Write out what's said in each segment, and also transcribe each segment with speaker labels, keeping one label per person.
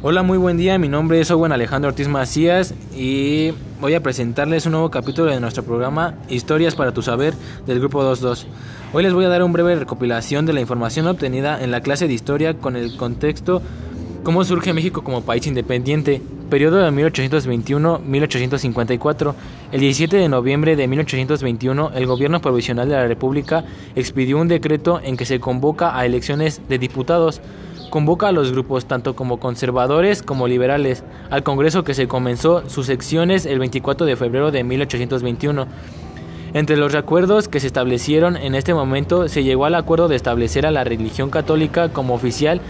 Speaker 1: Hola, muy buen día. Mi nombre es Owen Alejandro Ortiz Macías y voy a presentarles un nuevo capítulo de nuestro programa Historias para tu saber del grupo 22. Hoy les voy a dar un breve recopilación de la información obtenida en la clase de historia con el contexto cómo surge México como país independiente, periodo de 1821-1854. El 17 de noviembre de 1821, el gobierno provisional de la República expidió un decreto en que se convoca a elecciones de diputados convoca a los grupos tanto como conservadores como liberales al Congreso que se comenzó sus secciones el 24 de febrero de 1821. Entre los acuerdos que se establecieron en este momento se llegó al acuerdo de establecer a la religión católica como oficial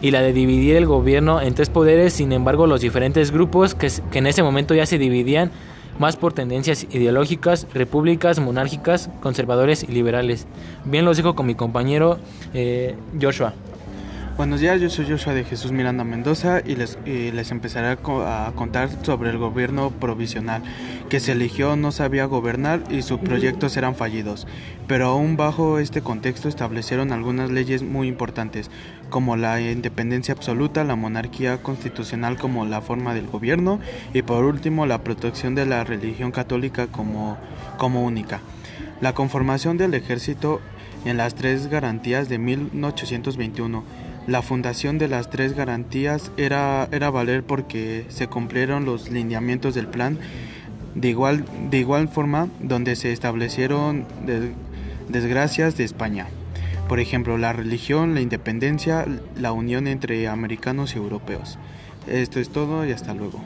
Speaker 1: y la de dividir el gobierno en tres poderes, sin embargo los diferentes grupos que, en ese momento ya se dividían más por tendencias ideológicas, repúblicas, monárquicas, conservadores y liberales. Bien lo dijo con mi compañero eh, Joshua.
Speaker 2: Buenos días, yo soy Joshua de Jesús Miranda Mendoza y les, les empezaré a, contar sobre el gobierno provisional que se eligió no sabía gobernar y sus proyectos eran fallidos, pero aún bajo este contexto establecieron algunas leyes muy importantes como la independencia absoluta, la monarquía constitucional como la forma del gobierno y por último la protección de la religión católica como, como única. La conformación del ejército en las tres garantías de 1821 la fundación de las tres garantías era, era valer porque se cumplieron los lineamientos del plan de igual, de igual forma donde se establecieron desgracias de España. Por ejemplo, la religión, la independencia, la unión entre americanos y europeos. Esto es todo y hasta luego.